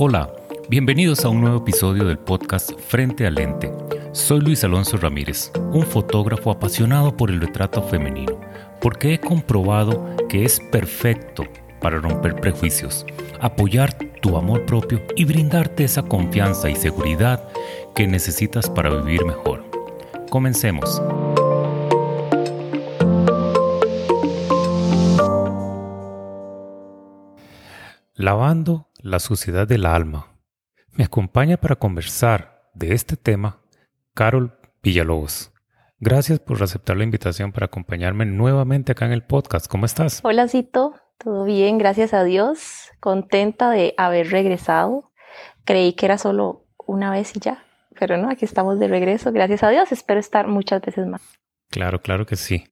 Hola, bienvenidos a un nuevo episodio del podcast Frente al Lente. Soy Luis Alonso Ramírez, un fotógrafo apasionado por el retrato femenino, porque he comprobado que es perfecto para romper prejuicios, apoyar tu amor propio y brindarte esa confianza y seguridad que necesitas para vivir mejor. Comencemos. Lavando la suciedad del alma. Me acompaña para conversar de este tema Carol Villalobos. Gracias por aceptar la invitación para acompañarme nuevamente acá en el podcast. ¿Cómo estás? Hola, Cito. Todo bien, gracias a Dios. Contenta de haber regresado. Creí que era solo una vez y ya, pero no, aquí estamos de regreso. Gracias a Dios. Espero estar muchas veces más. Claro, claro que sí.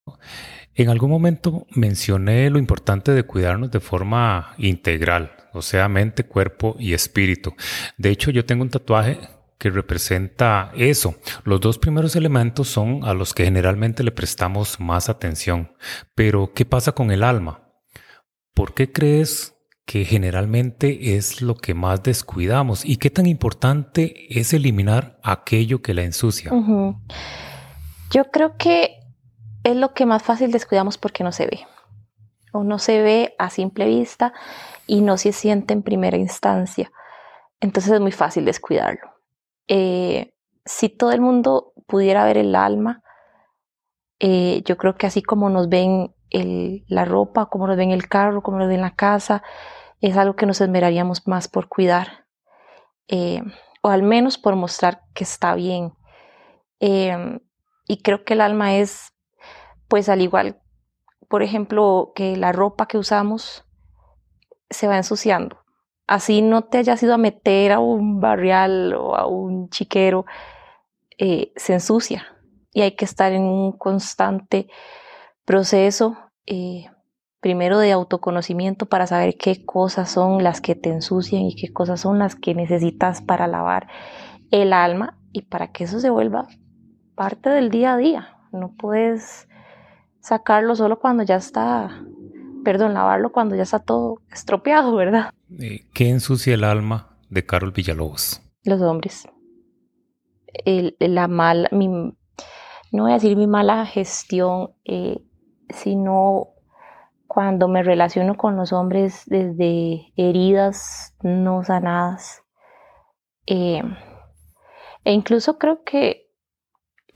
En algún momento mencioné lo importante de cuidarnos de forma integral, o sea, mente, cuerpo y espíritu. De hecho, yo tengo un tatuaje que representa eso. Los dos primeros elementos son a los que generalmente le prestamos más atención. Pero, ¿qué pasa con el alma? ¿Por qué crees que generalmente es lo que más descuidamos? ¿Y qué tan importante es eliminar aquello que la ensucia? Yo creo que es lo que más fácil descuidamos porque no se ve. O no se ve a simple vista y no se siente en primera instancia. Entonces es muy fácil descuidarlo. Eh, si todo el mundo pudiera ver el alma, eh, yo creo que así como nos ven la ropa, como nos ven el carro, como nos ven la casa, es algo que nos esmeraríamos más por cuidar. Eh, o al menos por mostrar que está bien. y creo que el alma es pues al igual, por ejemplo, que la ropa que usamos se va ensuciando. Así no te hayas ido a meter a un barrial o a un chiquero, eh, se ensucia y hay que estar en un constante proceso, eh, primero de autoconocimiento para saber qué cosas son las que te ensucian y qué cosas son las que necesitas para lavar el alma y para que eso se vuelva parte del día a día. No puedes sacarlo solo cuando ya está, perdón, lavarlo cuando ya está todo estropeado, ¿verdad? Eh, ¿Qué ensucia el alma de Carol Villalobos? Los hombres. la mala, mi, no voy a decir mi mala gestión, eh, sino cuando me relaciono con los hombres desde heridas no sanadas. Eh, e incluso creo que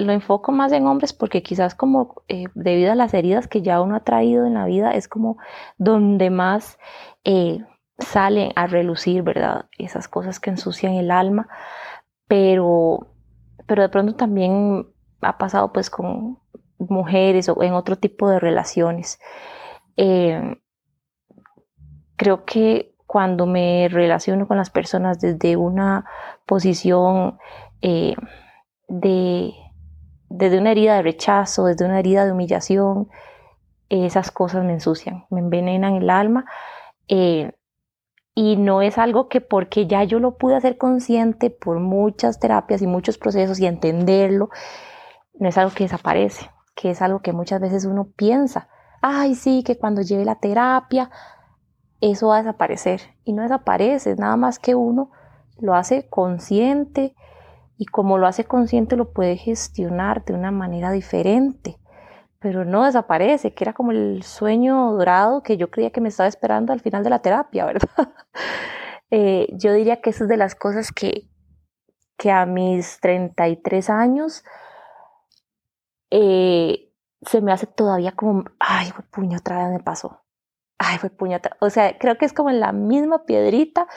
lo enfoco más en hombres porque quizás como eh, debido a las heridas que ya uno ha traído en la vida es como donde más eh, salen a relucir, ¿verdad? Esas cosas que ensucian el alma, pero, pero de pronto también ha pasado pues con mujeres o en otro tipo de relaciones. Eh, creo que cuando me relaciono con las personas desde una posición de desde una herida de rechazo, desde una herida de humillación, esas cosas me ensucian, me envenenan el alma. Eh, y no es algo que porque ya yo lo pude hacer consciente por muchas terapias y muchos procesos y entenderlo, no es algo que desaparece, que es algo que muchas veces uno piensa, ay sí, que cuando lleve la terapia, eso va a desaparecer. Y no desaparece, nada más que uno lo hace consciente, y como lo hace consciente lo puede gestionar de una manera diferente, pero no desaparece, que era como el sueño dorado que yo creía que me estaba esperando al final de la terapia, ¿verdad? Eh, yo diría que eso es de las cosas que, que a mis 33 años eh, se me hace todavía como, ay, puño, otra vez me pasó. Ay, fue puño, o sea, creo que es como la misma piedrita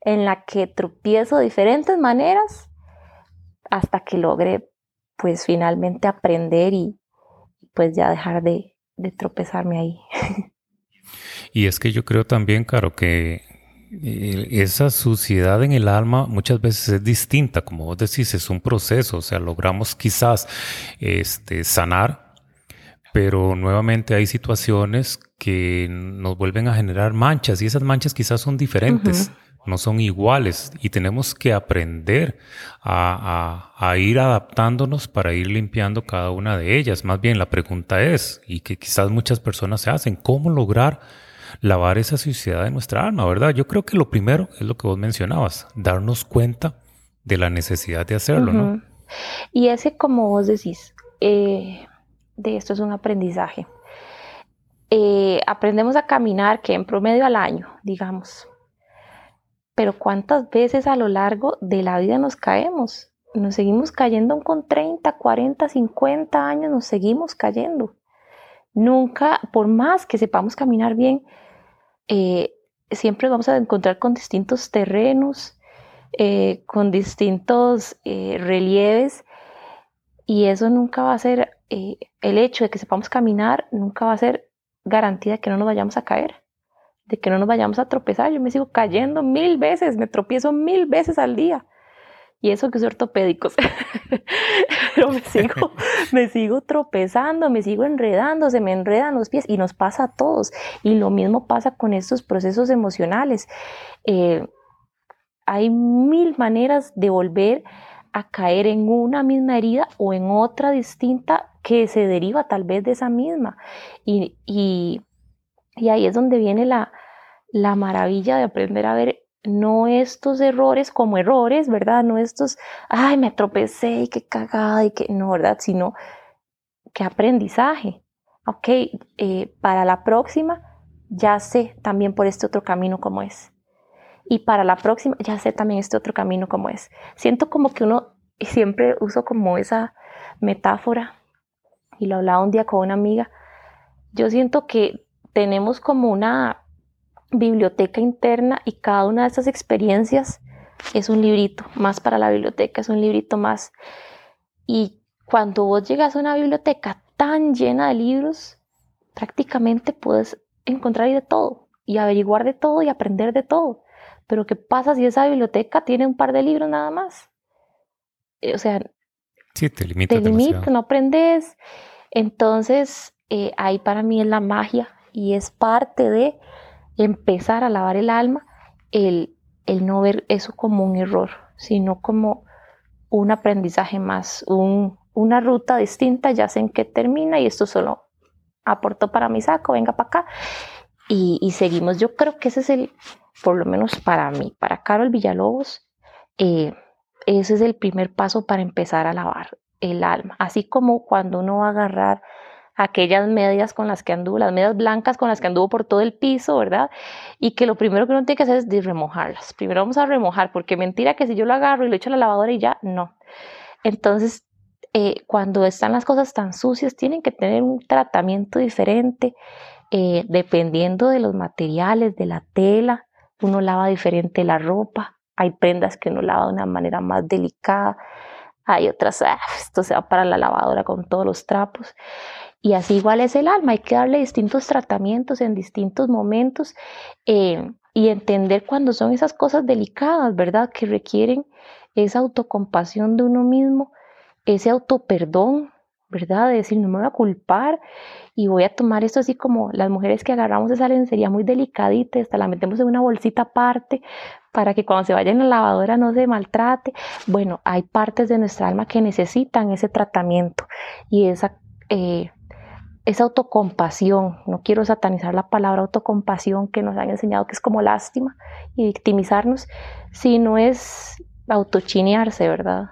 en la que tropiezo de diferentes maneras hasta que logre pues finalmente aprender y pues ya dejar de, tropezarme ahí. Y es que yo creo también, Caro, que eh, esa suciedad en el alma muchas veces es distinta, como vos decís, es un proceso, o sea, logramos quizás este, sanar, pero nuevamente hay situaciones que nos vuelven a generar manchas y esas manchas quizás son diferentes no son iguales y tenemos que aprender a, ir adaptándonos para ir limpiando cada una de ellas. Más bien la pregunta es, y que quizás muchas personas se hacen, ¿cómo lograr lavar esa suciedad de nuestra alma, ¿verdad? Yo creo que lo primero es lo que vos mencionabas, darnos cuenta de la necesidad de hacerlo, ¿no? Y ese, como vos decís, eh, de esto es un aprendizaje. Eh, aprendemos a caminar que en promedio al año, digamos. Pero ¿cuántas veces a lo largo de la vida nos caemos? Nos seguimos cayendo con 30, 40, 50 años, nos seguimos cayendo. Nunca, por más que sepamos caminar bien, eh, siempre vamos a encontrar con distintos terrenos, eh, con distintos relieves, y eso nunca va a ser, el hecho de que sepamos caminar, nunca va a ser garantía de que no nos vayamos a caer, de que no nos vayamos a tropezar. Yo me sigo cayendo mil veces, me tropiezo mil veces al día. Y eso que soy ortopédicos. Pero me sigo, me sigo tropezando, me sigo enredando, se me enredan los pies y nos pasa a todos. Y lo mismo pasa con estos procesos emocionales. Eh, hay mil maneras de volver a caer en una misma herida o en otra distinta que se deriva tal vez de esa misma. Y, y, ahí es donde viene la, la maravilla de aprender a ver no estos errores como errores, ¿verdad? No estos, ay, me tropecé y qué cagada y qué, no, ¿verdad? Sino qué aprendizaje. Ok, eh, para la próxima ya sé también por este otro camino como es. Y para la próxima ya sé también este otro camino como es. Siento como que uno, siempre uso como esa metáfora y lo hablaba un día con una amiga, yo siento que tenemos como una biblioteca interna y cada una de esas experiencias es un librito más para la biblioteca, es un librito más. Y cuando vos llegas a una biblioteca tan llena de libros, prácticamente puedes encontrar de todo y averiguar de todo y aprender de todo. Pero ¿qué pasa si esa biblioteca tiene un par de libros nada más? Eh, o sea, Sí, te limita. Te limita, no aprendes. Entonces, eh, ahí para mí es la magia y es parte de empezar a lavar el alma, el, el no ver eso como un error, sino como un aprendizaje más, un, una ruta distinta, ya sé en qué termina y esto solo aportó para mi saco, venga para acá. Y, y, seguimos. Yo creo que ese es el, por lo menos para mí, para Carol Villalobos, eh, ese es el primer paso para empezar a lavar el alma. Así como cuando uno va a agarrar aquellas medias con las que anduvo, las medias blancas con las que anduvo por todo el piso, ¿verdad? Y que lo primero que uno tiene que hacer es remojarlas. Primero vamos a remojar, porque mentira que si yo lo agarro y lo echo a la lavadora y ya, no. Entonces, eh, cuando están las cosas tan sucias, tienen que tener un tratamiento diferente, eh, dependiendo de los materiales, de la tela. Uno lava diferente la ropa, hay prendas que uno lava de una manera más delicada, hay otras, ah, esto se va para la lavadora con todos los trapos. Y así igual es el alma, hay que darle distintos tratamientos en distintos momentos eh, y entender cuando son esas cosas delicadas, ¿verdad? Que requieren esa autocompasión de uno mismo, ese autoperdón, ¿verdad? De decir, no me voy a culpar y voy a tomar esto así como las mujeres que agarramos esa lencería muy delicadita, hasta la metemos en una bolsita aparte para que cuando se vaya en la lavadora no se maltrate. Bueno, hay partes de nuestra alma que necesitan ese tratamiento y esa, eh, esa autocompasión. No quiero satanizar la palabra autocompasión que nos han enseñado que es como lástima y victimizarnos, sino es autochinearse, ¿verdad?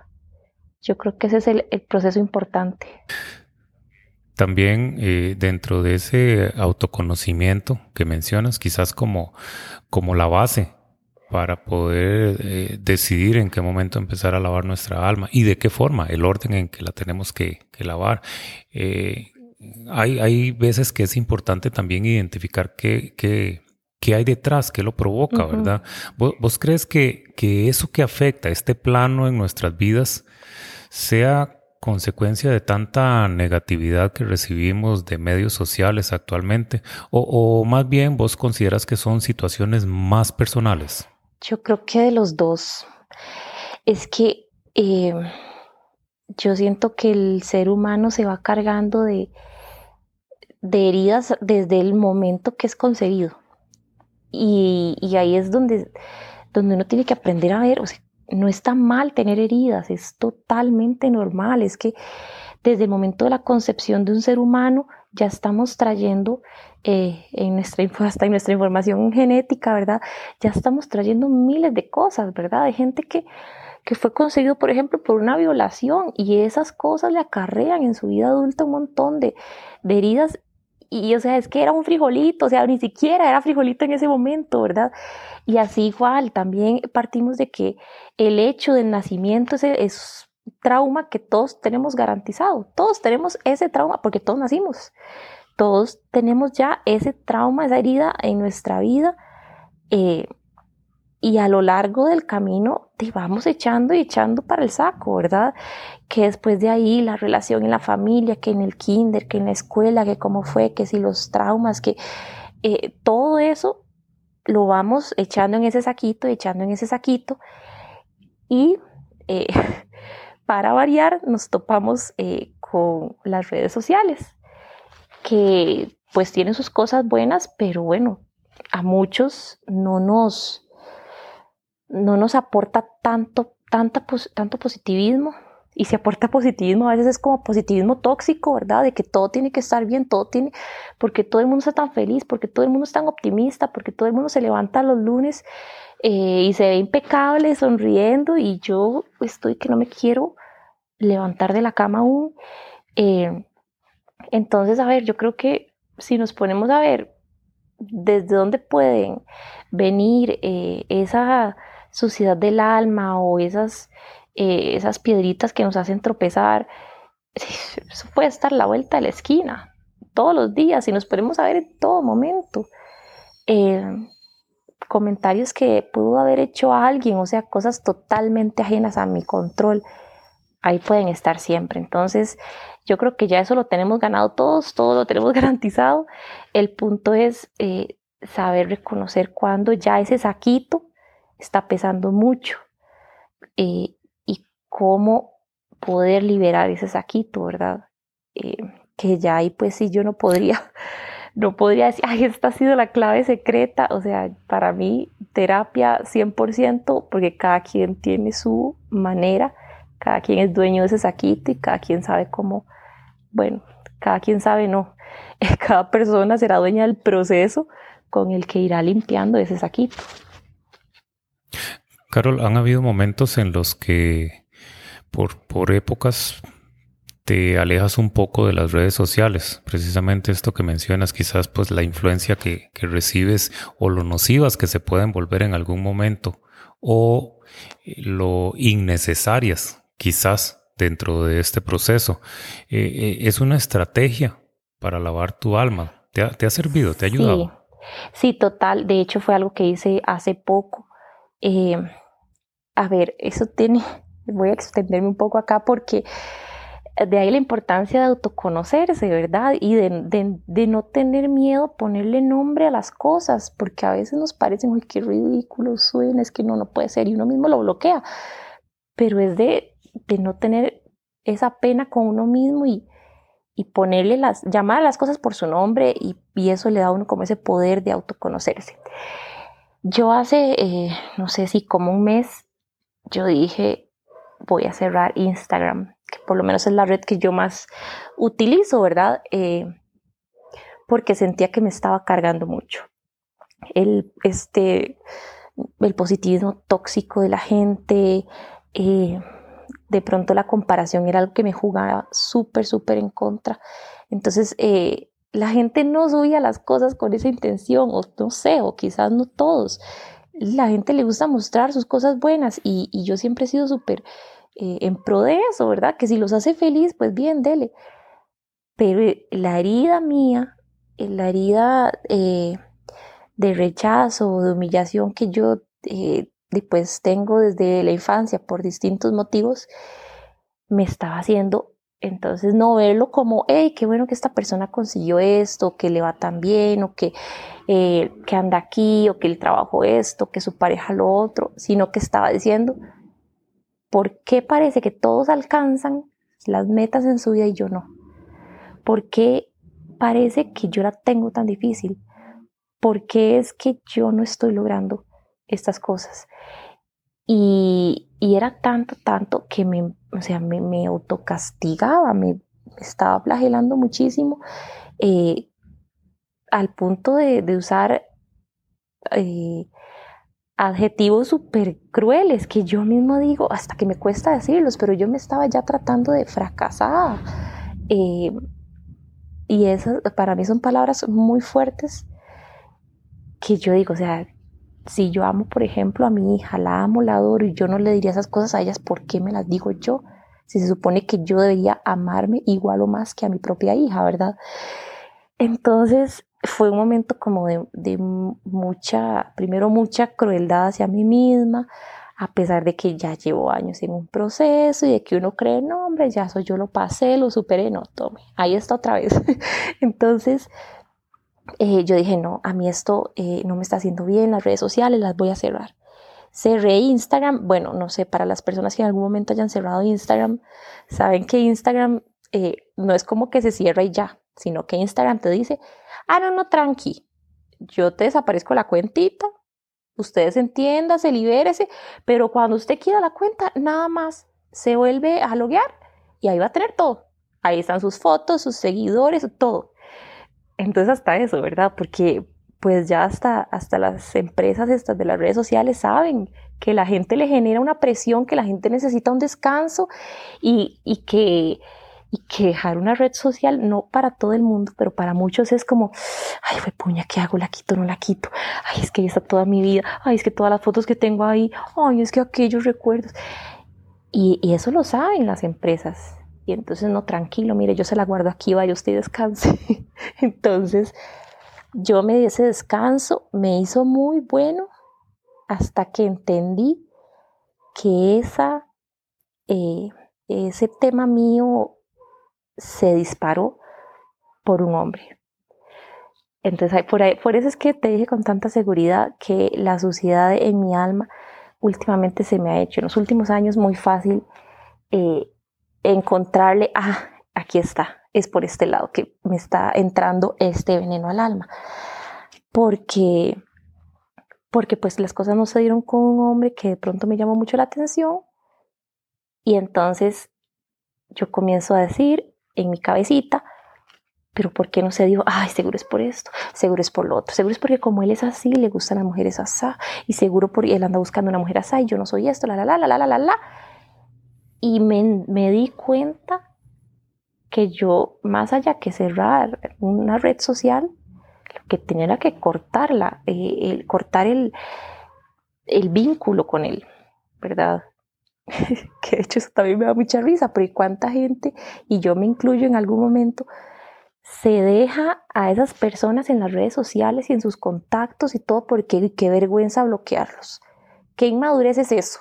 Yo creo que ese es el, proceso importante. También eh, dentro de ese autoconocimiento que mencionas, quizás como, como la base para poder eh, decidir en qué momento empezar a lavar nuestra alma y de qué forma, el orden en que la tenemos que, lavar. Eh, hay, hay, veces que es importante también identificar qué, qué, qué hay detrás, qué lo provoca, ¿verdad? ¿Vos, crees que, que, eso que afecta este plano en nuestras vidas sea consecuencia de tanta negatividad que recibimos de medios sociales actualmente? O, más bien vos consideras que son situaciones más personales? Yo creo que de los dos. Es que eh, yo siento que el ser humano se va cargando de, de heridas desde el momento que es concebido. Y, y, ahí es donde, donde uno tiene que aprender a ver, o sea, no está mal tener heridas, es totalmente normal. Es que desde el momento de la concepción de un ser humano ya estamos trayendo eh, en nuestra, hasta en nuestra información genética, ¿verdad? Ya estamos trayendo miles de cosas, ¿verdad? De gente que, que fue concebido, por ejemplo, por una violación y esas cosas le acarrean en su vida adulta un montón de, de heridas y, o sea, es que era un frijolito, o sea, ni siquiera era frijolito en ese momento, ¿verdad? Y así igual, también partimos de que el hecho del nacimiento es, es trauma que todos tenemos garantizado, todos tenemos ese trauma porque todos nacimos, todos tenemos ya ese trauma, esa herida en nuestra vida. Eh, y a lo largo del camino te vamos echando y echando para el saco, ¿verdad? Que después de ahí la relación en la familia, que en el kinder, que en la escuela, que cómo fue, que si los traumas, que eh, todo eso lo vamos echando en ese saquito, echando en ese saquito. Y eh, para variar nos topamos eh, con las redes sociales, que pues tienen sus cosas buenas, pero bueno, a muchos no nos no nos aporta tanto, tanta, tanto positivismo. Y si aporta positivismo, a veces es como positivismo tóxico, ¿verdad? De que todo tiene que estar bien, todo tiene, porque todo el mundo está tan feliz, porque todo el mundo es tan optimista, porque todo el mundo se levanta los lunes eh, y se ve impecable, sonriendo, y yo estoy que no me quiero levantar de la cama aún. Eh, entonces, a ver, yo creo que si nos ponemos a ver desde dónde pueden venir eh, esa suciedad del alma o esas, eh, esas piedritas que nos hacen tropezar, eso puede estar a la vuelta de la esquina, todos los días, y nos podemos saber en todo momento. Eh, comentarios que pudo haber hecho alguien, o sea, cosas totalmente ajenas a mi control, ahí pueden estar siempre. Entonces, yo creo que ya eso lo tenemos ganado todos, todo lo tenemos garantizado. El punto es eh, saber reconocer cuando ya ese saquito está pesando mucho eh, y cómo poder liberar ese saquito, ¿verdad? Eh, que ya ahí pues sí yo no podría, no podría decir, ay, esta ha sido la clave secreta, o sea, para mí terapia 100%, porque cada quien tiene su manera, cada quien es dueño de ese saquito y cada quien sabe cómo, bueno, cada quien sabe, no, cada persona será dueña del proceso con el que irá limpiando ese saquito. Carol, han habido momentos en los que por, por épocas te alejas un poco de las redes sociales. Precisamente esto que mencionas, quizás pues la influencia que, recibes o lo nocivas que se pueden volver en algún momento o eh, lo innecesarias quizás dentro de este proceso. Eh, eh, es una estrategia para lavar tu alma. ¿Te ha, servido? ¿Te ha ayudado? Sí. sí. total. De hecho fue algo que hice hace poco a ver, eso tiene, voy a extenderme un poco acá porque de ahí la importancia de autoconocerse, ¿verdad? Y de, no tener miedo ponerle nombre a las cosas, porque a veces nos parecen, uy, qué ridículo suena, es que no, no puede ser, y uno mismo lo bloquea, pero es de, no tener esa pena con uno mismo y, ponerle las, llamar a las cosas por su nombre y, eso le da a uno como ese poder de autoconocerse. Yo hace, eh, no sé si como un mes, yo dije, voy a cerrar Instagram, que por lo menos es la red que yo más utilizo, ¿verdad? Eh, porque sentía que me estaba cargando mucho. El, este, el positivismo tóxico de la gente, eh, de pronto la comparación era algo que me jugaba súper, súper en contra. Entonces, la gente no subía las cosas con esa intención, o no sé, o quizás no todos la gente le gusta mostrar sus cosas buenas y, yo siempre he sido súper eh, en pro de eso, ¿verdad? Que si los hace feliz, pues bien, dele. Pero eh, la herida mía, eh, la herida de rechazo, de humillación que yo después tengo desde la infancia por distintos motivos, me estaba haciendo entonces, no verlo como, hey, qué bueno que esta persona consiguió esto, que le va tan bien, o que, eh, que anda aquí, o que el trabajo esto, que su pareja lo otro, sino que estaba diciendo, ¿por qué parece que todos alcanzan las metas en su vida y yo no? ¿Por qué parece que yo la tengo tan difícil? ¿Por qué es que yo no estoy logrando estas cosas? Y, era tanto, tanto que me, o sea, me, me autocastigaba, me, estaba flagelando muchísimo eh, al punto de, usar eh, adjetivos súper crueles que yo mismo digo, hasta que me cuesta decirlos, pero yo me estaba ya tratando de fracasar. Eh, y esas para mí son palabras muy fuertes que yo digo, o sea, si yo amo, por ejemplo, a mi hija, la amo, la adoro y yo no le diría esas cosas a ellas, ¿por qué me las digo yo? Si se supone que yo debería amarme igual o más que a mi propia hija, ¿verdad? Entonces fue un momento como de, de mucha, primero mucha crueldad hacia mí misma, a pesar de que ya llevo años en un proceso y de que uno cree, no, hombre, ya soy yo lo pasé, lo superé, no, tome, ahí está otra vez. Entonces, eh, yo dije, no, a mí esto eh, no me está haciendo bien, las redes sociales las voy a cerrar. Cerré Instagram, bueno, no sé, para las personas que en algún momento hayan cerrado Instagram, saben que Instagram eh, no es como que se cierra y ya, sino que Instagram te dice, ah, no, no, tranqui, yo te desaparezco la cuentita, ustedes entiéndase, libérese, pero cuando usted quiera la cuenta, nada más se vuelve a loguear y ahí va a tener todo. Ahí están sus fotos, sus seguidores, todo. Entonces hasta eso, ¿verdad? Porque pues ya hasta, hasta las empresas estas de las redes sociales saben que la gente le genera una presión, que la gente necesita un descanso y, y que y que dejar una red social no para todo el mundo, pero para muchos es como, ay, fue puña, ¿qué hago? ¿La quito? ¿No la quito? Ay, es que ahí está toda mi vida, ay, es que todas las fotos que tengo ahí, ay, es que aquellos recuerdos. Y, y eso lo saben las empresas. Y entonces, no, tranquilo, mire, yo se la guardo aquí, vaya usted descanse. entonces, yo me di ese descanso, me hizo muy bueno hasta que entendí que esa, eh, ese tema mío se disparó por un hombre. Entonces, por eso es que te dije con tanta seguridad que la suciedad en mi alma últimamente se me ha hecho en los últimos años muy fácil eh, encontrarle, ah, aquí está, es por este lado que me está entrando este veneno al alma. Porque, porque pues las cosas no se dieron con un hombre que de pronto me llamó mucho la atención y entonces yo comienzo a decir, en mi cabecita, pero ¿por qué no se dijo, ay, seguro es por esto, seguro es por lo otro, seguro es porque como él es así, le gustan las mujeres así, y seguro porque él anda buscando una mujer así, y yo no soy esto, la, la, la, la, la, la, la, Y me, me di cuenta que yo, más allá que cerrar una red social, lo que tenía era que cortarla, eh, el, cortar el, el vínculo con él, ¿verdad? que de hecho eso también me da mucha risa, pero cuánta gente, y yo me incluyo en algún momento, se deja a esas personas en las redes sociales y en sus contactos y todo porque qué vergüenza bloquearlos. ¿Qué inmadurez es eso?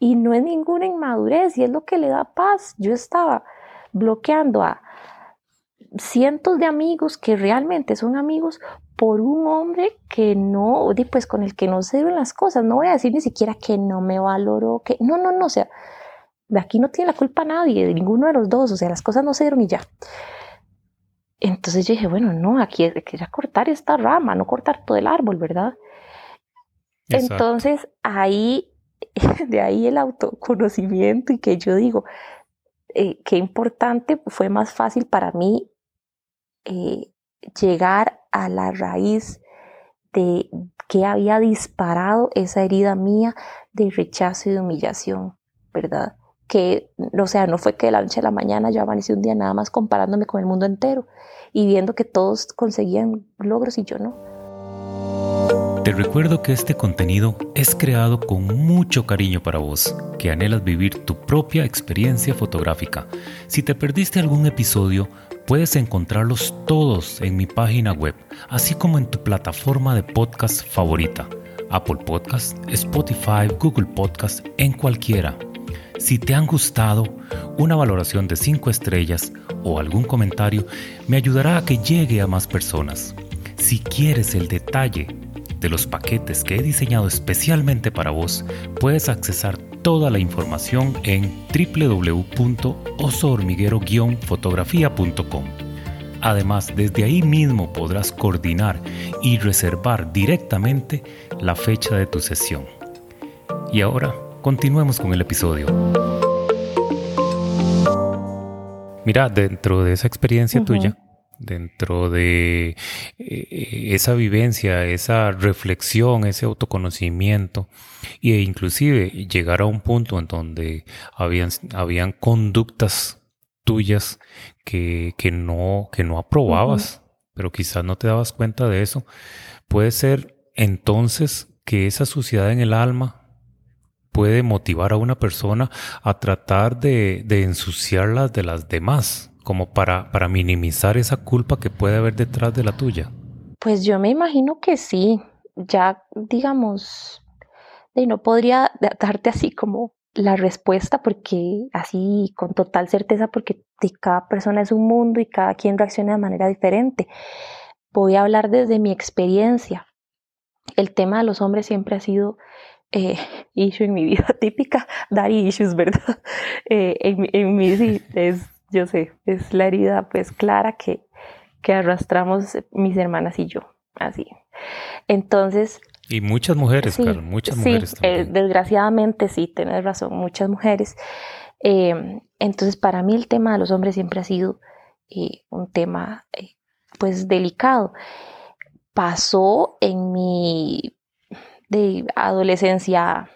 Y no es ninguna inmadurez y es lo que le da paz. Yo estaba bloqueando a cientos de amigos que realmente son amigos por un hombre que no, pues con el que no se dieron las cosas. No voy a decir ni siquiera que no me valoró, que no, no, no, o sea, de aquí no tiene la culpa nadie, de ninguno de los dos, o sea, las cosas no se dieron y ya. Entonces yo dije, bueno, no, aquí hay que ya cortar esta rama, no cortar todo el árbol, ¿verdad? Entonces ahí, de ahí el autoconocimiento y que yo digo, eh, qué importante, fue más fácil para mí eh, llegar a la raíz de que había disparado esa herida mía de rechazo y de humillación, ¿verdad? Que, o sea, no fue que de la noche a la mañana yo amanecí un día nada más comparándome con el mundo entero y viendo que todos conseguían logros y yo no. Te recuerdo que este contenido es creado con mucho cariño para vos, que anhelas vivir tu propia experiencia fotográfica. Si te perdiste algún episodio, puedes encontrarlos todos en mi página web, así como en tu plataforma de podcast favorita, Apple Podcast, Spotify, Google Podcast, en cualquiera. Si te han gustado, una valoración de 5 estrellas o algún comentario me ayudará a que llegue a más personas. Si quieres el detalle de los paquetes que he diseñado especialmente para vos, puedes accesar toda la información en www.osohormiguero-fotografía.com. Además, desde ahí mismo podrás coordinar y reservar directamente la fecha de tu sesión. Y ahora, continuemos con el episodio. Mira, dentro de esa experiencia tuya, dentro de eh, esa vivencia, esa reflexión, ese autoconocimiento, e inclusive llegar a un punto en donde habían, habían conductas tuyas que, que, no, que no aprobabas, pero quizás no te dabas cuenta de eso, puede ser entonces que esa suciedad en el alma puede motivar a una persona a tratar de, de ensuciarlas de las demás como para, para minimizar esa culpa que puede haber detrás de la tuya? Pues yo me imagino que sí. Ya, digamos, no podría darte así como la respuesta porque así con total certeza porque cada persona es un mundo y cada quien reacciona de manera diferente. Voy a hablar desde mi experiencia. El tema de los hombres siempre ha sido eh, issue en mi vida típica, dar issues, ¿verdad? Eh, en, en mí sí es yo sé, es la herida pues clara que, que arrastramos mis hermanas y yo, así. Entonces... Y muchas mujeres, claro, muchas mujeres. Eh, desgraciadamente sí, tienes razón, muchas mujeres. Eh, entonces para mí el tema de los hombres siempre ha sido eh, un tema pues delicado. Pasó en mi de adolescencia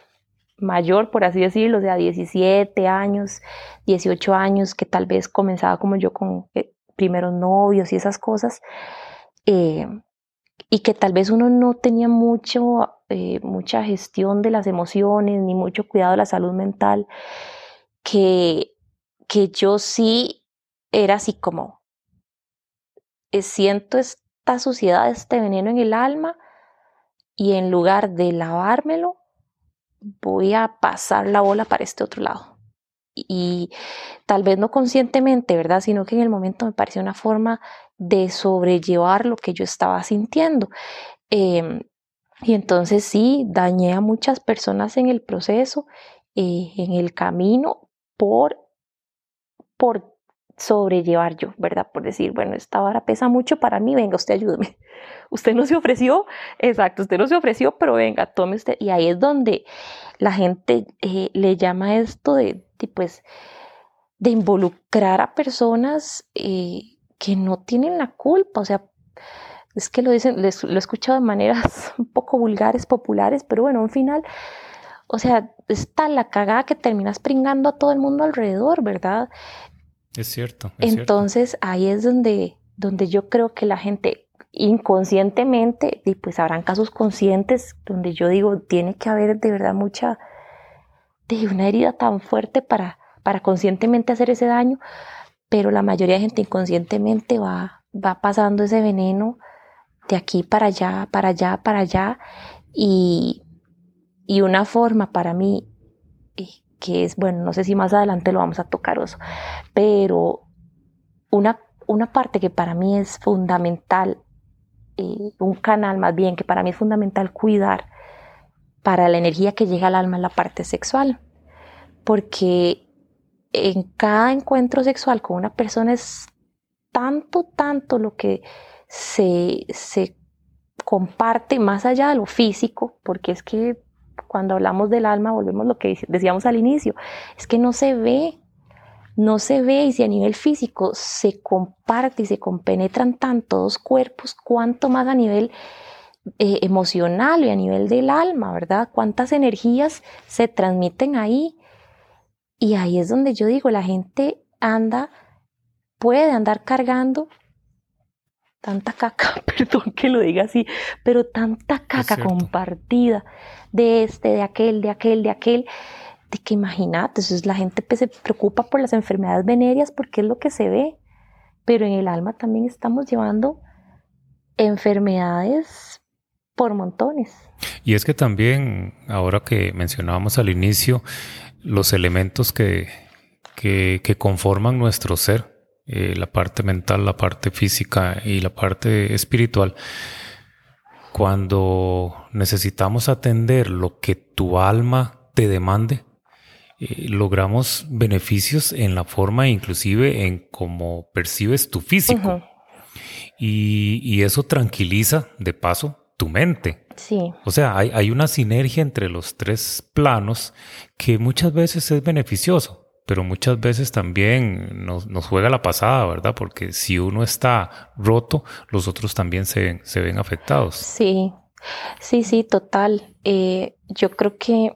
mayor, por así decirlo, o sea, 17 años, 18 años, que tal vez comenzaba como yo con eh, primeros novios y esas cosas, eh, y que tal vez uno no tenía mucho, eh, mucha gestión de las emociones, ni mucho cuidado de la salud mental, que, que yo sí era así como, siento esta suciedad, este veneno en el alma, y en lugar de lavármelo, voy a pasar la bola para este otro lado. Y tal vez no conscientemente, ¿verdad? Sino que en el momento me pareció una forma de sobrellevar lo que yo estaba sintiendo. Em, y entonces sí, dañé a muchas personas en el proceso, eh, en el camino, por, por sobrellevar yo, ¿verdad? Por decir, bueno, esta vara pesa mucho para mí, venga, usted ayúdeme. Usted no se ofreció, exacto, usted no se ofreció, pero venga, tome usted. Y ahí es donde la gente eh, le llama esto de, pues, de involucrar a personas eh, que no tienen la culpa, o sea, es que lo dicen, lo he escuchado de maneras un poco vulgares, populares, pero bueno, al final, o sea, está la cagada que terminas pringando a todo el mundo alrededor, ¿verdad? Es cierto. Entonces ahí es donde, donde yo creo que la gente inconscientemente, y pues habrán casos conscientes donde yo digo, tiene que haber de verdad mucha, de una herida tan fuerte para, para conscientemente hacer ese daño, pero la mayoría de gente inconscientemente va, va pasando ese veneno de aquí para allá, para allá, para allá, y, y una forma para mí que es, bueno, no sé si más adelante lo vamos a tocar, eso, pero una, una parte que para mí es fundamental, eh, un canal más bien que para mí es fundamental cuidar para la energía que llega al alma en la parte sexual, porque en cada encuentro sexual con una persona es tanto, tanto lo que se, se comparte más allá de lo físico, porque es que cuando hablamos del alma, volvemos a lo que decíamos al inicio, es que no se ve, no se ve y si a nivel físico se comparte y se compenetran tanto dos cuerpos, cuánto más a nivel eh, emocional y a nivel del alma, ¿verdad? Cuántas energías se transmiten ahí. Y ahí es donde yo digo, la gente anda, puede andar cargando tanta caca, perdón que lo diga así, pero tanta caca compartida de este, de aquel, de aquel, de aquel, de que imagínate, entonces la gente pues, se preocupa por las enfermedades venéreas porque es lo que se ve, pero en el alma también estamos llevando enfermedades por montones. Y es que también, ahora que mencionábamos al inicio, los elementos que, que, que conforman nuestro ser, eh, la parte mental, la parte física y la parte espiritual, cuando necesitamos atender lo que tu alma te demande, eh, logramos beneficios en la forma, inclusive en cómo percibes tu físico. y, eso tranquiliza, de paso, tu mente. Sí. O sea, hay, hay una sinergia entre los tres planos que muchas veces es beneficioso pero muchas veces también nos, juega la pasada, ¿verdad? Porque si uno está roto, los otros también se, se ven afectados. Sí, sí, sí, total. Eh, yo creo que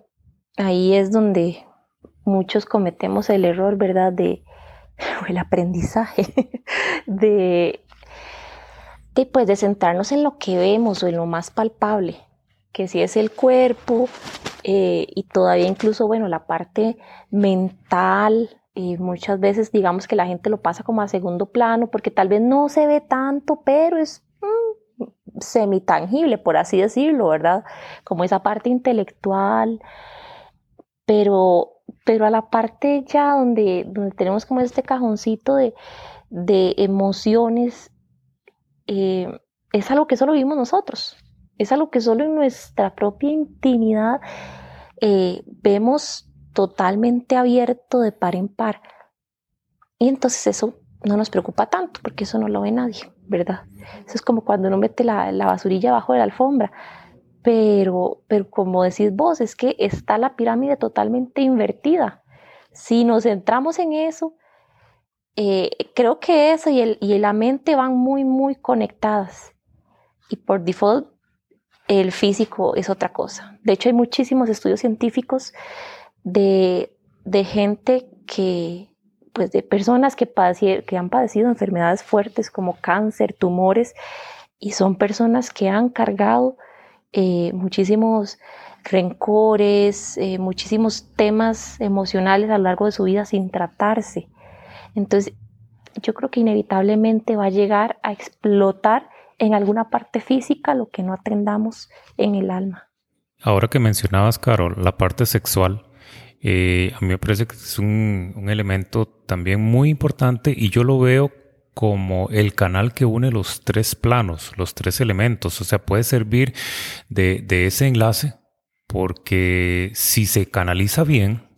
ahí es donde muchos cometemos el error, ¿verdad? De el aprendizaje, de, de, pues, de centrarnos en lo que vemos o en lo más palpable, que si es el cuerpo eh, y todavía incluso, bueno, la parte mental, y muchas veces digamos que la gente lo pasa como a segundo plano porque tal vez no se ve tanto, pero es mm, semi-tangible, por así decirlo, ¿verdad? Como esa parte intelectual, pero pero a la parte ya donde, donde tenemos como este cajoncito de, emociones, eh, es algo que solo vivimos nosotros, es algo que solo en nuestra propia intimidad eh, vemos totalmente abierto de par en par. Y entonces eso no nos preocupa tanto, porque eso no lo ve nadie, ¿verdad? Eso es como cuando uno mete la, la basurilla abajo de la alfombra pero, pero como decís vos, es que está la pirámide totalmente invertida. Si nos centramos en eso, eh, creo que eso y, el, y la mente van muy, muy conectadas. Y por default, el físico es otra cosa. De hecho, hay muchísimos estudios científicos de, de gente que, pues de personas que, que han padecido enfermedades fuertes como cáncer, tumores, y son personas que han cargado eh, muchísimos rencores, eh, muchísimos temas emocionales a lo largo de su vida sin tratarse. Entonces, yo creo que inevitablemente va a llegar a explotar en alguna parte física lo que no atendamos en el alma. Ahora que mencionabas, Carol, la parte sexual, eh, a mí me parece que es un, un elemento también muy importante y yo lo veo como el canal que une los tres planos, los tres elementos. O sea, puede servir de, ese enlace porque si se canaliza bien,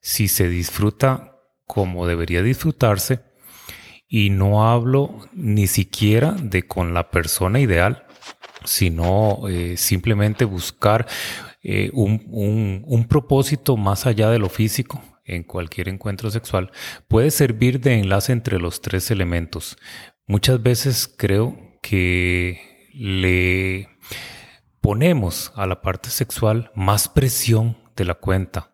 si se disfruta como debería disfrutarse, y no hablo ni siquiera de con la persona ideal, sino eh, simplemente buscar eh, un, un propósito más allá de lo físico, en cualquier encuentro sexual puede servir de enlace entre los tres elementos. Muchas veces creo que le ponemos a la parte sexual más presión de la cuenta.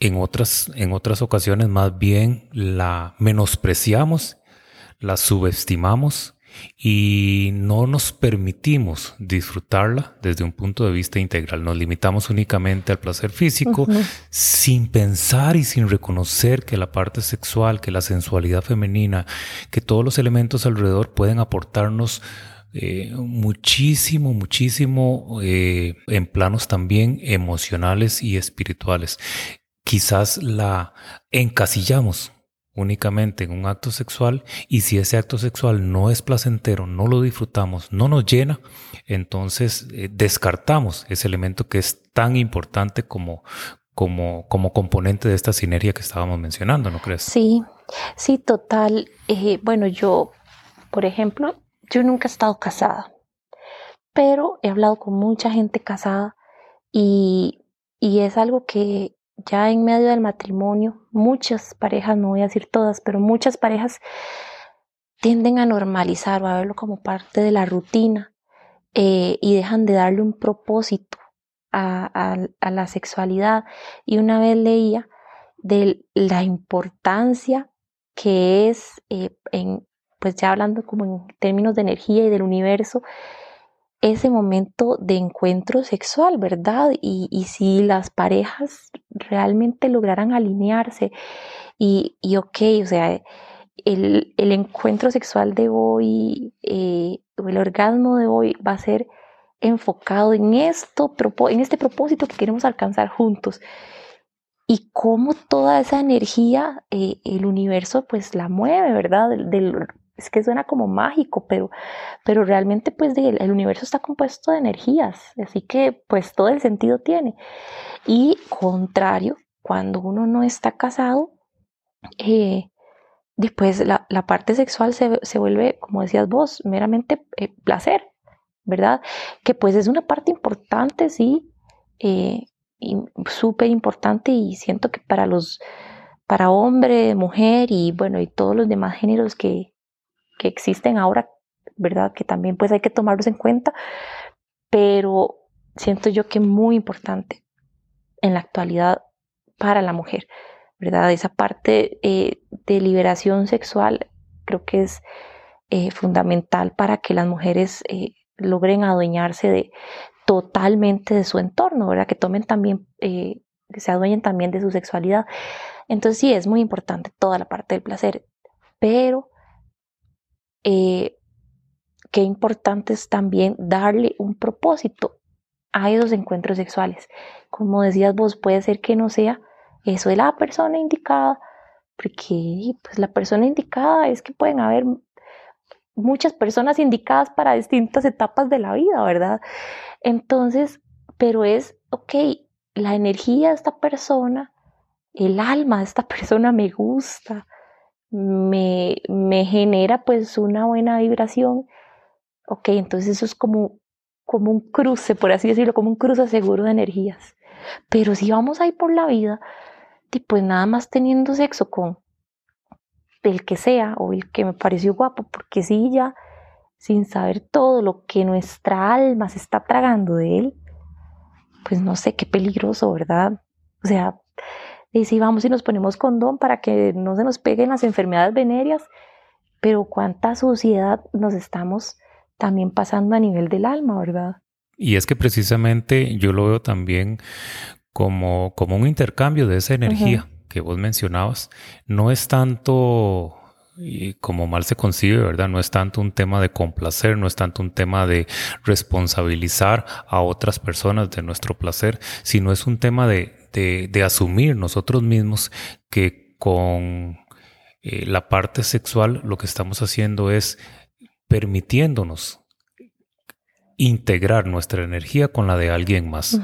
En otras, en otras ocasiones más bien la menospreciamos, la subestimamos y no nos permitimos disfrutarla desde un punto de vista integral. Nos limitamos únicamente al placer físico sin pensar y sin reconocer que la parte sexual, que la sensualidad femenina, que todos los elementos alrededor pueden aportarnos eh, muchísimo, muchísimo eh, en planos también emocionales y espirituales. Quizás la encasillamos únicamente en un acto sexual y si ese acto sexual no es placentero, no lo disfrutamos, no nos llena, entonces eh, descartamos ese elemento que es tan importante como, como, como componente de esta sinergia que estábamos mencionando, ¿no crees? Sí, sí, total. Eh, bueno, yo, por ejemplo, yo nunca he estado casada, pero he hablado con mucha gente casada y, y es algo que, ya en medio del matrimonio, muchas parejas, no voy a decir todas, pero muchas parejas tienden a normalizar o a verlo como parte de la rutina eh, y dejan de darle un propósito a, la sexualidad. Y una vez leía de la importancia que es, eh, en, pues ya hablando como en términos de energía y del universo, ese momento de encuentro sexual, ¿verdad? Y, si las parejas realmente lograran alinearse y, y ok, o sea, el, encuentro sexual de hoy, eh, o el orgasmo de hoy va a ser enfocado en esto, en este propósito que queremos alcanzar juntos. Y cómo toda esa energía eh, el universo pues la mueve, ¿verdad? del, es que suena como mágico, pero, pero realmente pues el universo está compuesto de energías, así que pues todo el sentido tiene. Y contrario, cuando uno no está casado, eh, después la, parte sexual se, vuelve, como decías vos, meramente eh, placer, ¿verdad? Que pues es una parte importante, sí, eh, súper importante y siento que para los para hombre, mujer y bueno, y todos los demás géneros que, que existen ahora, ¿verdad? Que también pues hay que tomarlos en cuenta, pero siento yo que muy importante en la actualidad para la mujer, ¿verdad? Esa parte eh, de liberación sexual creo que es eh, fundamental para que las mujeres eh, logren adueñarse de totalmente de su entorno, ¿verdad? Que tomen también, que se adueñen también de su sexualidad. Entonces sí, es muy importante toda la parte del placer, pero qué importante es también darle un propósito a esos encuentros sexuales. Como decías vos, puede ser que no sea eso de la persona indicada, porque pues la persona indicada es que pueden haber muchas personas indicadas para distintas etapas de la vida, ¿verdad? Entonces, pero es, ok, la energía de esta persona, el alma de esta persona me gusta, me, me genera pues una buena vibración Ok, entonces eso es como, como un cruce, por así decirlo, como un cruce seguro de energías. Pero si vamos ahí por la vida, pues nada más teniendo sexo con el que sea o el que me pareció guapo, porque si ya, sin saber todo lo que nuestra alma se está tragando de él, pues no sé qué peligroso, ¿verdad? O sea, y si vamos y nos ponemos condón para que no se nos peguen las enfermedades venéreas, pero cuánta suciedad nos estamos también pasando a nivel del alma, ¿verdad? Y es que precisamente yo lo veo también como, como un intercambio de esa energía que vos mencionabas. No es tanto como mal se concibe, ¿verdad? No es tanto un tema de complacer, no es tanto un tema de responsabilizar a otras personas de nuestro placer, sino es un tema de, de, asumir nosotros mismos que con eh, la parte sexual lo que estamos haciendo es permitiéndonos integrar nuestra energía con la de alguien más.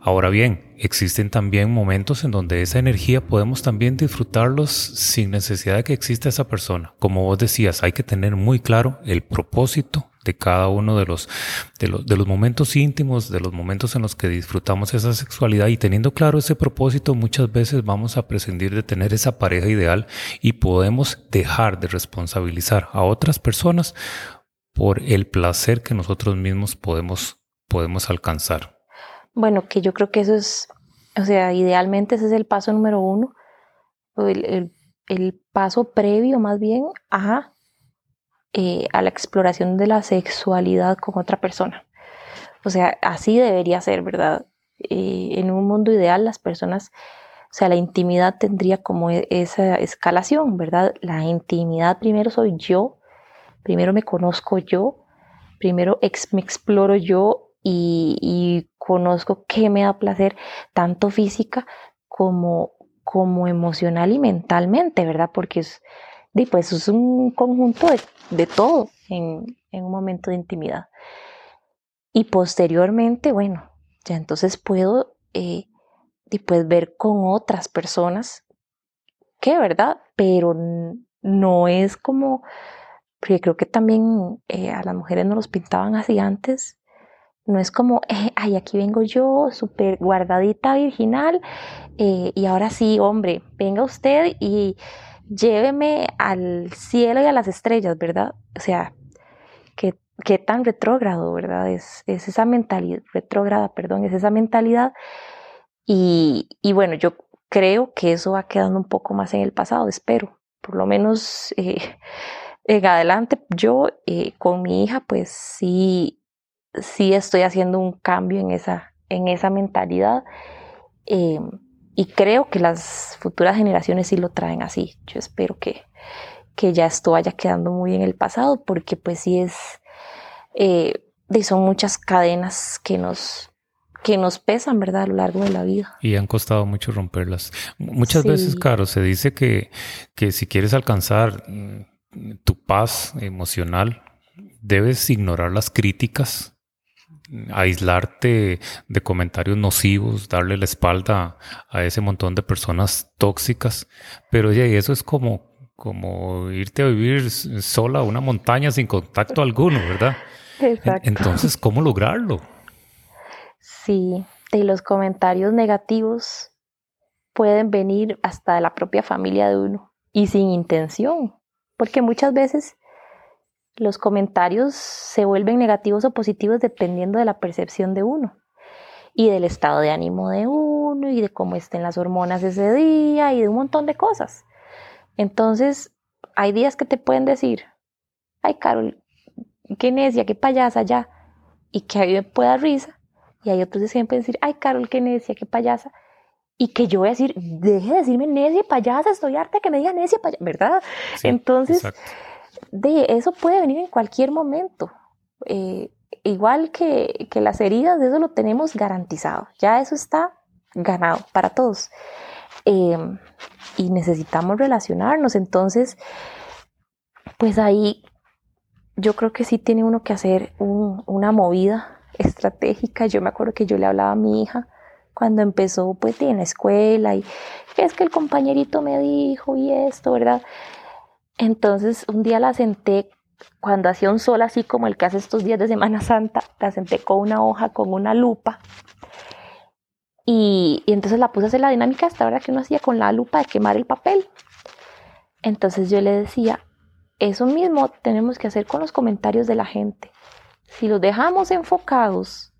Ahora bien, existen también momentos en donde esa energía podemos también disfrutarlos sin necesidad de que exista esa persona. Como vos decías, hay que tener muy claro el propósito de cada uno de los, de los, de los momentos íntimos, de los momentos en los que disfrutamos esa sexualidad y teniendo claro ese propósito, muchas veces vamos a prescindir de tener esa pareja ideal y podemos dejar de responsabilizar a otras personas por el placer que nosotros mismos podemos, podemos alcanzar. Bueno, que yo creo que eso es, o sea, idealmente ese es el paso número uno, el, el, el paso previo más bien a eh, a la exploración de la sexualidad con otra persona. O sea, así debería ser, ¿verdad? Eh, en un mundo ideal las personas, o sea, la intimidad tendría como e, esa escalación, ¿verdad? La intimidad primero soy yo, primero me conozco yo, primero me exploro yo y, conozco qué me da placer, tanto física como, como emocional y mentalmente, ¿verdad? Porque es, pues es un conjunto de, todo en, un momento de intimidad. Y posteriormente, bueno, ya entonces puedo eh, pues ver con otras personas que, ¿verdad? Pero no es como, porque creo que también eh, a las mujeres no los pintaban así antes. No es como, eh, ay, aquí vengo yo, súper guardadita, virginal, y ahora sí, hombre, venga usted y lléveme al cielo y a las estrellas, ¿verdad? O sea, qué, qué tan retrógrado, ¿verdad? Es, es esa mentalidad, retrógrada, perdón, es esa mentalidad. Y, y, bueno, yo creo que eso va quedando un poco más en el pasado, espero. Por lo menos eh, en adelante, yo eh, con mi hija, pues sí, sí estoy haciendo un cambio en esa, en esa mentalidad. Eh, y creo que las futuras generaciones sí lo traen así. Yo espero que, que ya esto vaya quedando muy en el pasado, porque pues sí es, eh, son muchas cadenas que nos, que nos pesan, ¿verdad? A lo largo de la vida. Y han costado mucho romperlas. Muchas veces, claro, se dice que, que si quieres alcanzar mm, tu paz emocional, debes ignorar las críticas aislarte de comentarios nocivos, darle la espalda a ese montón de personas tóxicas. Pero ya, eso es como, como irte a vivir sola a una montaña sin contacto alguno, ¿verdad? Exacto. Entonces, ¿cómo lograrlo? Sí, de los comentarios negativos pueden venir hasta de la propia familia de uno y sin intención, porque muchas veces los comentarios se vuelven negativos o positivos dependiendo de la percepción de uno y del estado de ánimo de uno y de cómo estén las hormonas ese día y de un montón de cosas. Entonces, hay días que te pueden decir, ay Carol, qué necia, qué payasa ya, y que a mí me pueda risa, y hay otros que siempre decir, ay Carol, qué necia, qué payasa, y que yo voy a decir, deje de decirme necia, payasa, estoy harta que me diga necia, payasa, ¿verdad? Entonces, de eso puede venir en cualquier momento. Eh, igual que, que, las heridas, eso lo tenemos garantizado. Ya eso está ganado para todos. Em, y necesitamos relacionarnos. Entonces, pues ahí yo creo que sí tiene uno que hacer una movida estratégica. Yo me acuerdo que yo le hablaba a mi hija cuando empezó pues en la escuela y es que el compañerito me dijo y esto, ¿verdad? Entonces un día la senté cuando hacía un sol así como el que hace estos días de Semana Santa, la senté con una hoja, con una lupa. Y, entonces la puse a hacer la dinámica esta hora que uno hacía con la lupa de quemar el papel. Entonces yo le decía, eso mismo tenemos que hacer con los comentarios de la gente. Si los dejamos enfocados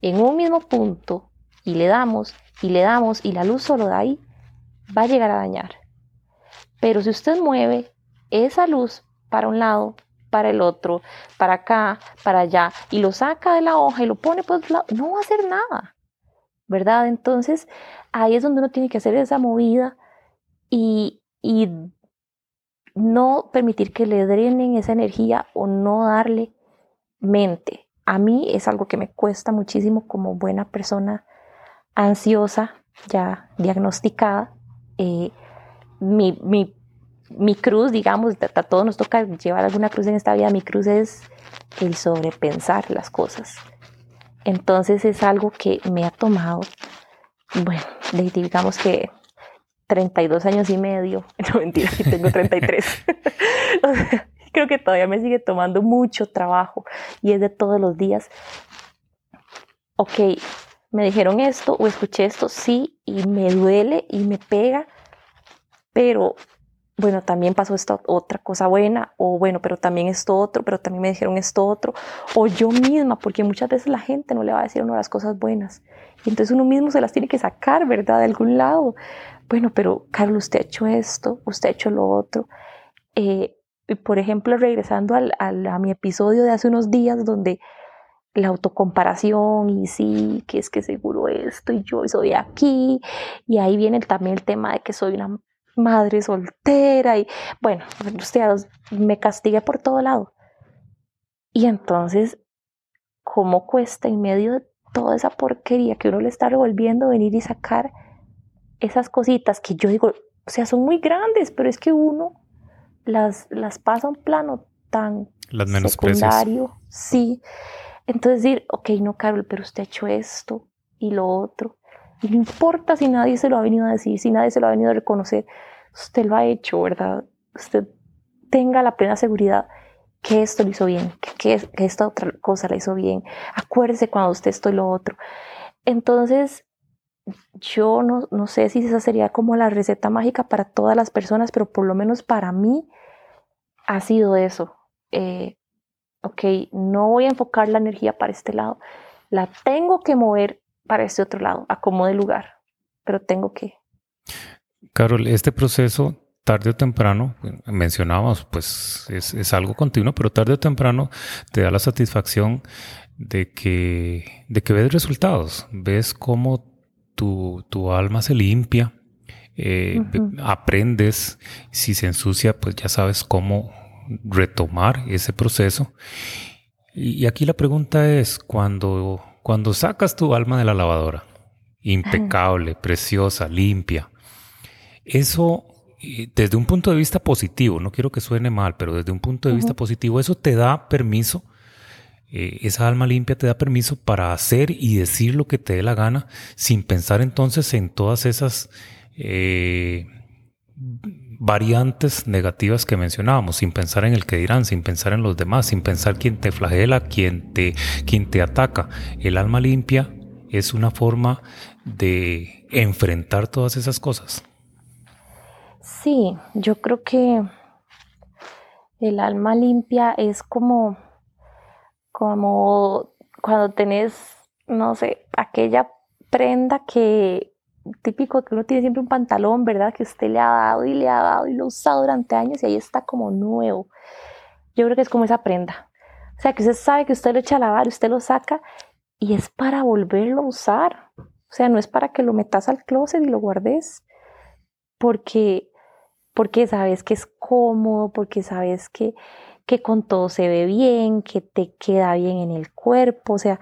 en un mismo punto y le damos y le damos y la luz solo da ahí, va a llegar a dañar. Pero si usted mueve esa luz para un lado, para el otro, para acá, para allá, y lo saca de la hoja y lo pone por otro lado, no va a hacer nada, ¿verdad? Entonces ahí es donde uno tiene que hacer esa movida y, y no permitir que le drenen esa energía o no darle mente. A mí es algo que me cuesta muchísimo como buena persona ansiosa, ya diagnosticada. Eh, mi, mi, mi, cruz, digamos, a todos nos toca llevar alguna cruz en esta vida, mi cruz es el sobrepensar las cosas. Entonces es algo que me ha tomado, bueno, digamos que 32 años y medio, no mentira, tengo 33. creo que todavía me sigue tomando mucho trabajo y es de todos los días. Ok, me dijeron esto o escuché esto, sí, y me duele y me pega, pero bueno, también pasó esta otra cosa buena, o bueno, pero también esto otro, pero también me dijeron esto otro, o yo misma, porque muchas veces la gente no le va a decir a uno las cosas buenas, y entonces uno mismo se las tiene que sacar, ¿verdad? De algún lado. Bueno, pero Carlos, usted ha hecho esto, usted ha hecho lo otro. Eh, por ejemplo, regresando al, a mi episodio de hace unos días donde la autocomparación y sí, que es que seguro esto y yo soy aquí y ahí viene también el tema de que soy una madre soltera y bueno, usted me castigué por todo lado. Y entonces, ¿cómo cuesta en medio de toda esa porquería que uno le está revolviendo venir y sacar esas cositas que yo digo, o sea, son muy grandes, pero es que uno las, las pasa a un plano tan las menos secundario. Sí. Entonces decir, ok, no, Carol, pero usted ha hecho esto y lo otro. Y no importa si nadie se lo ha venido a decir, si nadie se lo ha venido a reconocer, usted lo ha hecho, ¿verdad? Usted tenga la plena seguridad que esto lo hizo bien, que, que esta otra cosa la hizo bien. Acuérdese cuando usted esto y lo otro. Entonces, yo no, no, sé si esa sería como la receta mágica para todas las personas, pero por lo menos para mí ha sido eso. Eh, ok, no voy a enfocar la energía para este lado, la tengo que mover para este otro lado, a como de lugar, pero tengo que. Carol, este proceso tarde o temprano, mencionábamos, pues es, es, algo continuo, pero tarde o temprano te da la satisfacción de que, de que ves resultados, ves cómo tu, tu alma se limpia, eh, aprendes, si se ensucia, pues ya sabes cómo retomar ese proceso. Y, aquí la pregunta es, cuando, cuando sacas tu alma de la lavadora, impecable, preciosa, limpia, eso eh, desde un punto de vista positivo, no quiero que suene mal, pero desde un punto de vista positivo, eso te da permiso eh, esa alma limpia te da permiso para hacer y decir lo que te dé la gana sin pensar entonces en todas esas eh, variantes negativas que mencionábamos, sin pensar en el que dirán, sin pensar en los demás, sin pensar quién te flagela, quién te, quién te ataca. El alma limpia es una forma de enfrentar todas esas cosas. Sí, yo creo que el alma limpia es como, como cuando tenés, no sé, aquella prenda que típico que uno tiene siempre un pantalón, ¿verdad? Que usted le ha dado y le ha dado y lo ha usado durante años y ahí está como nuevo. Yo creo que es como esa prenda. O sea, que usted sabe que usted lo echa a lavar, usted lo saca y es para volverlo a usar. O sea, no es para que lo metas al closet y lo guardes, porque, porque sabes que es cómodo, porque sabes que, que con todo se ve bien, que te queda bien en el cuerpo. O sea,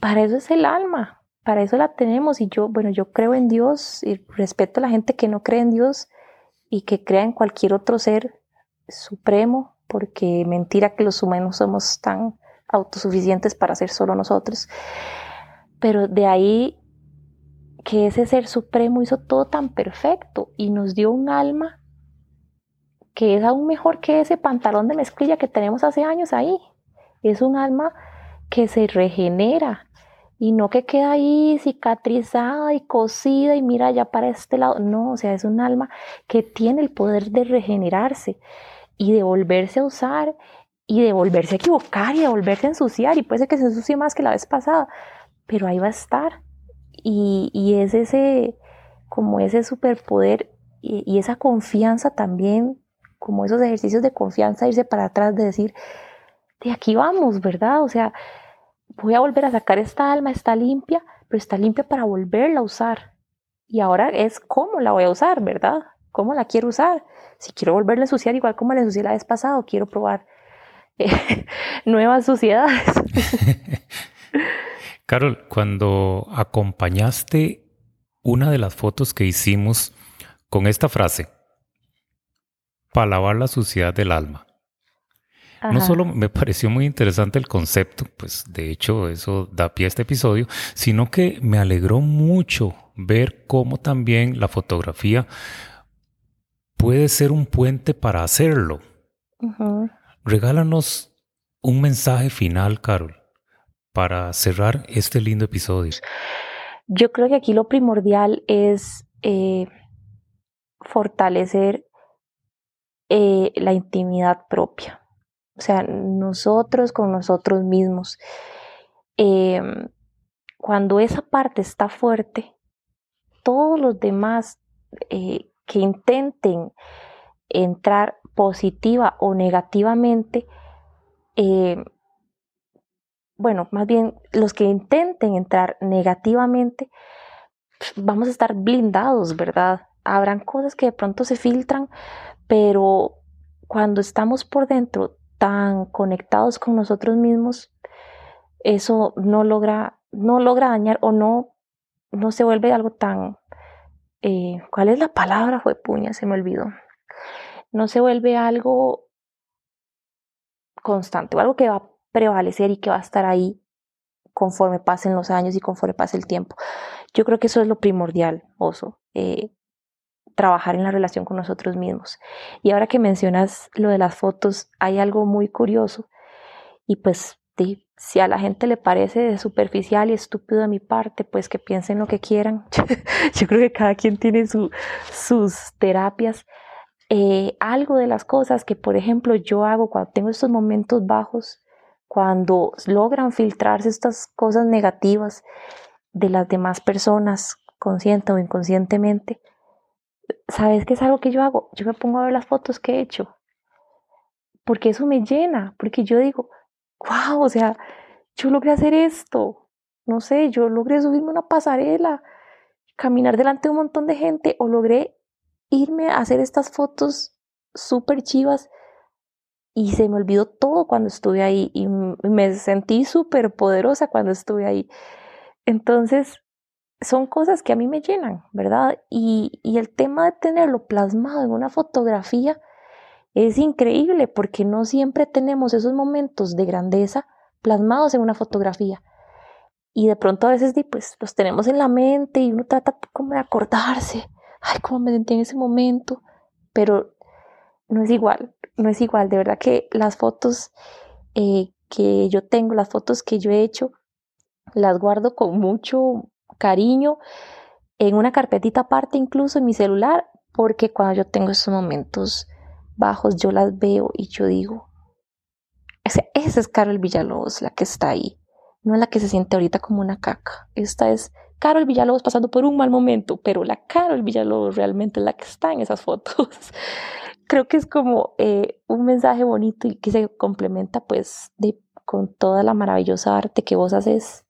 para eso es el alma para eso la tenemos y yo, bueno, yo creo en Dios y respeto a la gente que no cree en Dios y que crea en cualquier otro ser supremo, porque mentira que los humanos somos tan autosuficientes para ser solo nosotros. Pero de ahí que ese ser supremo hizo todo tan perfecto y nos dio un alma que es aún mejor que ese pantalón de mezclilla que tenemos hace años ahí. Es un alma que se regenera, y no que queda ahí cicatrizada y cosida y mira ya para este lado. No, o sea, es un alma que tiene el poder de regenerarse y de volverse a usar y de volverse a equivocar y de volverse a ensuciar y puede ser que se ensucie más que la vez pasada, pero ahí va a estar. Y, y es ese, como ese superpoder y, y esa confianza también, como esos ejercicios de confianza, irse para atrás, de decir, de aquí vamos, ¿verdad? O sea, voy a volver a sacar esta alma, está limpia, pero está limpia para volverla a usar. Y ahora es cómo la voy a usar, ¿verdad? ¿Cómo la quiero usar? Si quiero volverla a ensuciar igual como la ensucié la vez pasada, quiero probar eh, nuevas suciedades. Carol, cuando acompañaste una de las fotos que hicimos con esta frase, para lavar la suciedad del alma, no solo me pareció muy interesante el concepto, pues de hecho eso da pie a este episodio, sino que me alegró mucho ver cómo también la fotografía puede ser un puente para hacerlo. Regálanos un mensaje final, Carol, para cerrar este lindo episodio. Yo creo que aquí lo primordial es eh, fortalecer eh, la intimidad propia o sea, nosotros con nosotros mismos. Em, cuando esa parte está fuerte, todos los demás eh, que intenten entrar positiva o negativamente, em, bueno, más bien los que intenten entrar negativamente, vamos a estar blindados, ¿verdad? Habrán cosas que de pronto se filtran, pero cuando estamos por dentro tan conectados con nosotros mismos, eso no logra, no logra dañar o no, no se vuelve algo tan, eh, ¿cuál es la palabra? Fue puña, se me olvidó. No se vuelve algo constante o algo que va a prevalecer y que va a estar ahí conforme pasen los años y conforme pase el tiempo. Yo creo que eso es lo primordial, Oso. Eh, trabajar en la relación con nosotros mismos. Y ahora que mencionas lo de las fotos, hay algo muy curioso y pues si a la gente le parece superficial y estúpido de mi parte, pues que piensen lo que quieran. Yo creo que cada quien tiene sus terapias. Eh, algo de las cosas que, por ejemplo, yo hago cuando tengo estos momentos bajos, cuando logran filtrarse estas cosas negativas de las demás personas, consciente o inconscientemente, ¿sabes qué es algo que yo hago? Yo me pongo a ver las fotos que he hecho, porque eso me llena, porque yo digo, wow, o sea, yo logré hacer esto, no sé, yo logré subirme una pasarela, caminar delante de un montón de gente, o logré irme a hacer estas fotos súper chivas y se me olvidó todo cuando estuve ahí y me sentí súper poderosa cuando estuve ahí. Entonces, son cosas que a mí me llenan, ¿verdad? Y, el tema de tenerlo plasmado en una fotografía es increíble porque no siempre tenemos esos momentos de grandeza plasmados en una fotografía. Y de pronto a veces pues, los tenemos en la mente y uno trata como de acordarse, ay, cómo me sentí en ese momento, pero no es igual, no es igual. De verdad que las fotos eh, que yo tengo, las fotos que yo he hecho, las guardo con mucho cariño en una carpetita aparte incluso en mi celular, porque cuando yo tengo esos momentos bajos, yo las veo y yo digo, esa, es Carol Villalobos, la que está ahí, no es la que se siente ahorita como una caca. Esta es Carol Villalobos pasando por un mal momento, pero la Carol Villalobos realmente es la que está en esas fotos. Creo que es como eh, un mensaje bonito y que se complementa pues con toda la maravillosa arte que vos haces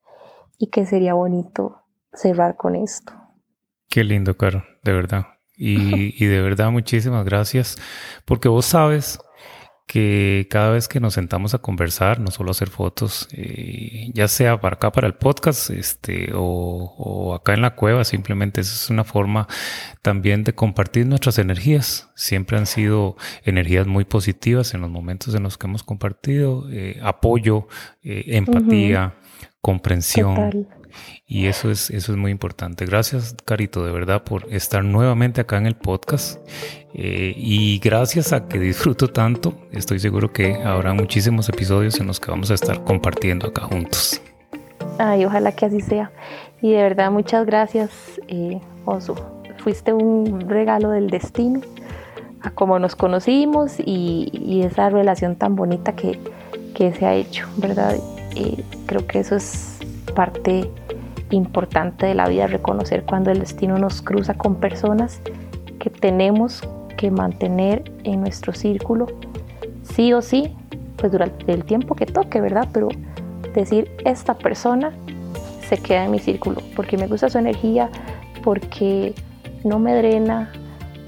y que sería bonito cerrar con esto. Qué lindo, Carol, de verdad. Y, y de verdad muchísimas gracias porque vos sabes que cada vez que nos sentamos a conversar, no solo hacer fotos, eh, ya sea para acá, para el podcast, este, o, acá en la cueva, simplemente es una forma también de compartir nuestras energías. Siempre han sido energías muy positivas en los momentos en los que hemos compartido, eh, apoyo, eh, empatía, comprensión. Y eso es, eso es muy importante. Gracias, Carito, de verdad, por estar nuevamente acá en el podcast. Eh, y gracias a que disfruto tanto, estoy seguro que habrá muchísimos episodios en los que vamos a estar compartiendo acá juntos. Ay, ojalá que así sea. Y de verdad, muchas gracias, eh, Oso. Fuiste un regalo del destino a cómo nos conocimos y, esa relación tan bonita que, que se ha hecho, ¿verdad? Eh, creo que eso es parte importante de la vida, reconocer cuando el destino nos cruza con personas que tenemos que mantener en nuestro círculo, sí o sí, pues durante el tiempo que toque, ¿verdad? Pero decir, esta persona se queda en mi círculo, porque me gusta su energía, porque no me drena,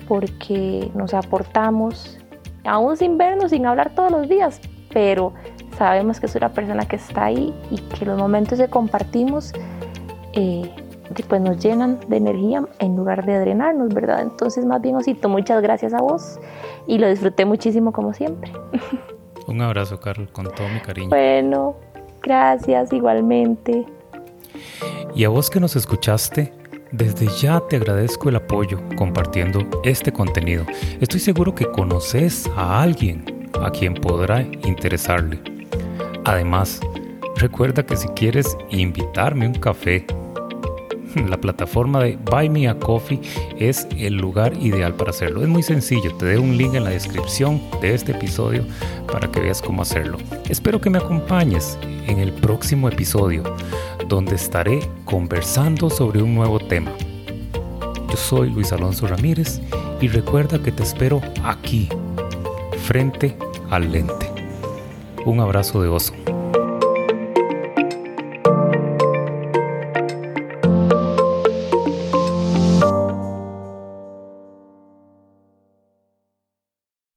porque nos aportamos, aún sin vernos, sin hablar todos los días, pero sabemos que es una persona que está ahí y que los momentos que compartimos eh, pues nos llenan de energía en lugar de drenarnos, ¿verdad? Entonces, más bien, Osito, muchas gracias a vos y lo disfruté muchísimo como siempre. Un abrazo, Carlos, con todo mi cariño. Bueno, gracias igualmente. Y a vos que nos escuchaste, desde ya te agradezco el apoyo compartiendo este contenido. Estoy seguro que conoces a alguien a quien podrá interesarle. Además, recuerda que si quieres invitarme un café la plataforma de Buy Me a Coffee es el lugar ideal para hacerlo. Es muy sencillo, te dejo un link en la descripción de este episodio para que veas cómo hacerlo. Espero que me acompañes en el próximo episodio, donde estaré conversando sobre un nuevo tema. Yo soy Luis Alonso Ramírez y recuerda que te espero aquí, frente al lente. Un abrazo de oso.